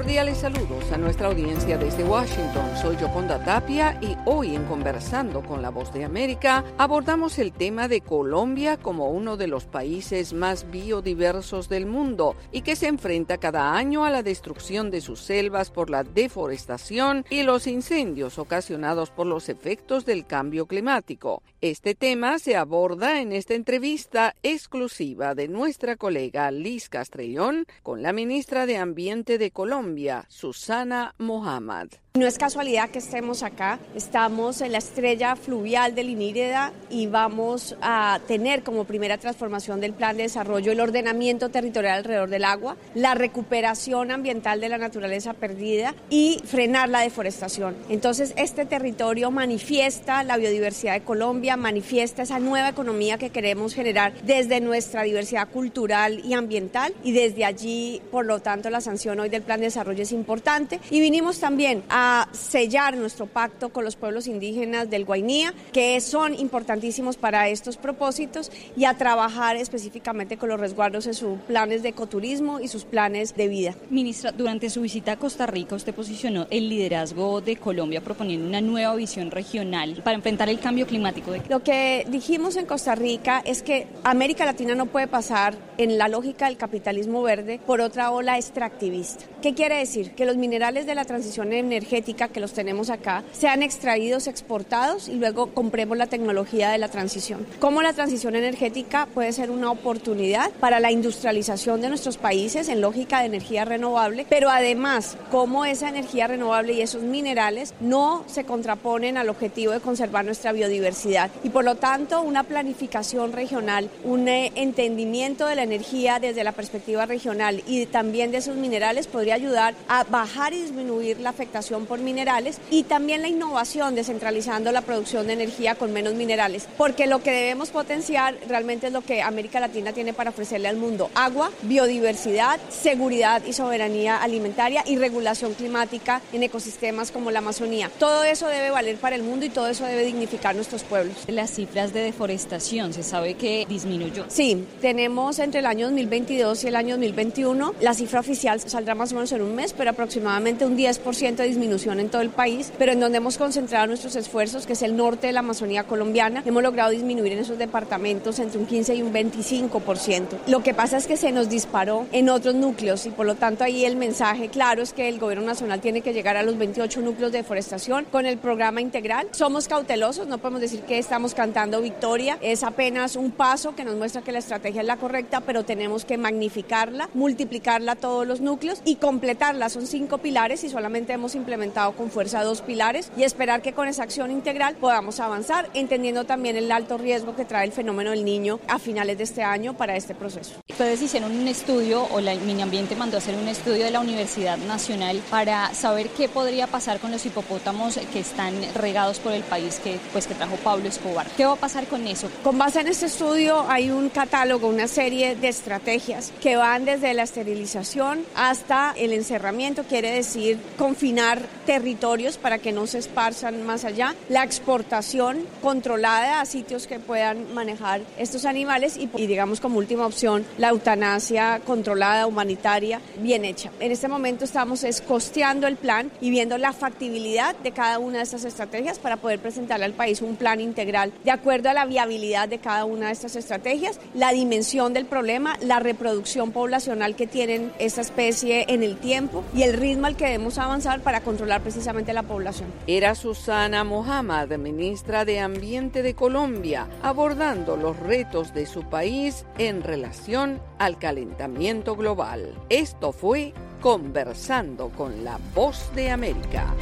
Cordiales saludos a nuestra audiencia desde Washington. Soy Yoconda Tapia y hoy en Conversando con la Voz de América abordamos el tema de Colombia como uno de los países más biodiversos del mundo y que se enfrenta cada año a la destrucción de sus selvas por la deforestación y los incendios ocasionados por los efectos del cambio climático. Este tema se aborda en esta entrevista exclusiva de nuestra colega Liz Castrellón con la ministra de Ambiente de Colombia Colombia, Susana Mohamed. No es casualidad que estemos acá, estamos en la estrella fluvial del Iníreda y vamos a tener como primera transformación del plan de desarrollo el ordenamiento territorial alrededor del agua, la recuperación ambiental de la naturaleza perdida y frenar la deforestación. Entonces, este territorio manifiesta la biodiversidad de Colombia, manifiesta esa nueva economía que queremos generar desde nuestra diversidad cultural y ambiental y desde allí, por lo tanto, la sanción hoy del plan de desarrollo es importante y vinimos también a a sellar nuestro pacto con los pueblos indígenas del Guainía, que son importantísimos para estos propósitos, y a trabajar específicamente con los resguardos en sus planes de ecoturismo y sus planes de vida. Ministra, durante su visita a Costa Rica, usted posicionó el liderazgo de Colombia proponiendo una nueva visión regional para enfrentar el cambio climático. Lo que dijimos en Costa Rica es que América Latina no puede pasar en la lógica del capitalismo verde por otra ola extractivista. ¿Qué quiere decir? Que los minerales de la transición energética que los tenemos acá sean extraídos, exportados y luego compremos la tecnología de la transición. Cómo la transición energética puede ser una oportunidad para la industrialización de nuestros países en lógica de energía renovable, pero además cómo esa energía renovable y esos minerales no se contraponen al objetivo de conservar nuestra biodiversidad y por lo tanto una planificación regional, un eh, entendimiento de la energía desde la perspectiva regional y también de esos minerales podría ayudar a bajar y disminuir la afectación por minerales y también la innovación descentralizando la producción de energía con menos minerales, porque lo que debemos potenciar realmente es lo que América Latina tiene para ofrecerle al mundo, agua, biodiversidad, seguridad y soberanía alimentaria y regulación climática en ecosistemas como la Amazonía. Todo eso debe valer para el mundo y todo eso debe dignificar nuestros pueblos. Las cifras de deforestación, se sabe que disminuyó. Sí, tenemos entre el año 2022 y el año 2021, la cifra oficial saldrá más o menos en un mes, pero aproximadamente un 10% de disminución en todo el país, pero en donde hemos concentrado nuestros esfuerzos, que es el norte de la Amazonía colombiana, hemos logrado disminuir en esos departamentos entre un 15 y un 25%. Lo que pasa es que se nos disparó en otros núcleos y por lo tanto ahí el mensaje claro es que el gobierno nacional tiene que llegar a los 28 núcleos de deforestación con el programa integral. Somos cautelosos, no podemos decir que estamos cantando victoria, es apenas un paso que nos muestra que la estrategia es la correcta, pero tenemos que magnificarla, multiplicarla a todos los núcleos y completarla. Son cinco pilares y solamente hemos implementado con fuerza dos pilares y esperar que con esa acción integral podamos avanzar, entendiendo también el alto riesgo que trae el fenómeno del niño a finales de este año para este proceso. Ustedes hicieron un estudio, o la Ambiente mandó a hacer un estudio de la Universidad Nacional para saber qué podría pasar con los hipopótamos que están regados por el país que, pues, que trajo Pablo Escobar. ¿Qué va a pasar con eso? Con base en este estudio hay un catálogo, una serie de estrategias que van desde la esterilización hasta el encerramiento, quiere decir confinar territorios para que no se esparzan más allá, la exportación controlada a sitios que puedan manejar estos animales y, digamos como última opción la eutanasia controlada, humanitaria, bien hecha. En este momento estamos costeando el plan y viendo la factibilidad de cada una de estas estrategias para poder presentarle al país un plan integral de acuerdo a la viabilidad de cada una de estas estrategias, la dimensión del problema, la reproducción poblacional que tienen esta especie en el y el ritmo al que debemos avanzar para controlar precisamente la población. Era Susana Mohamed, ministra de Ambiente de Colombia, abordando los retos de su país en relación al calentamiento global. Esto fue Conversando con la Voz de América.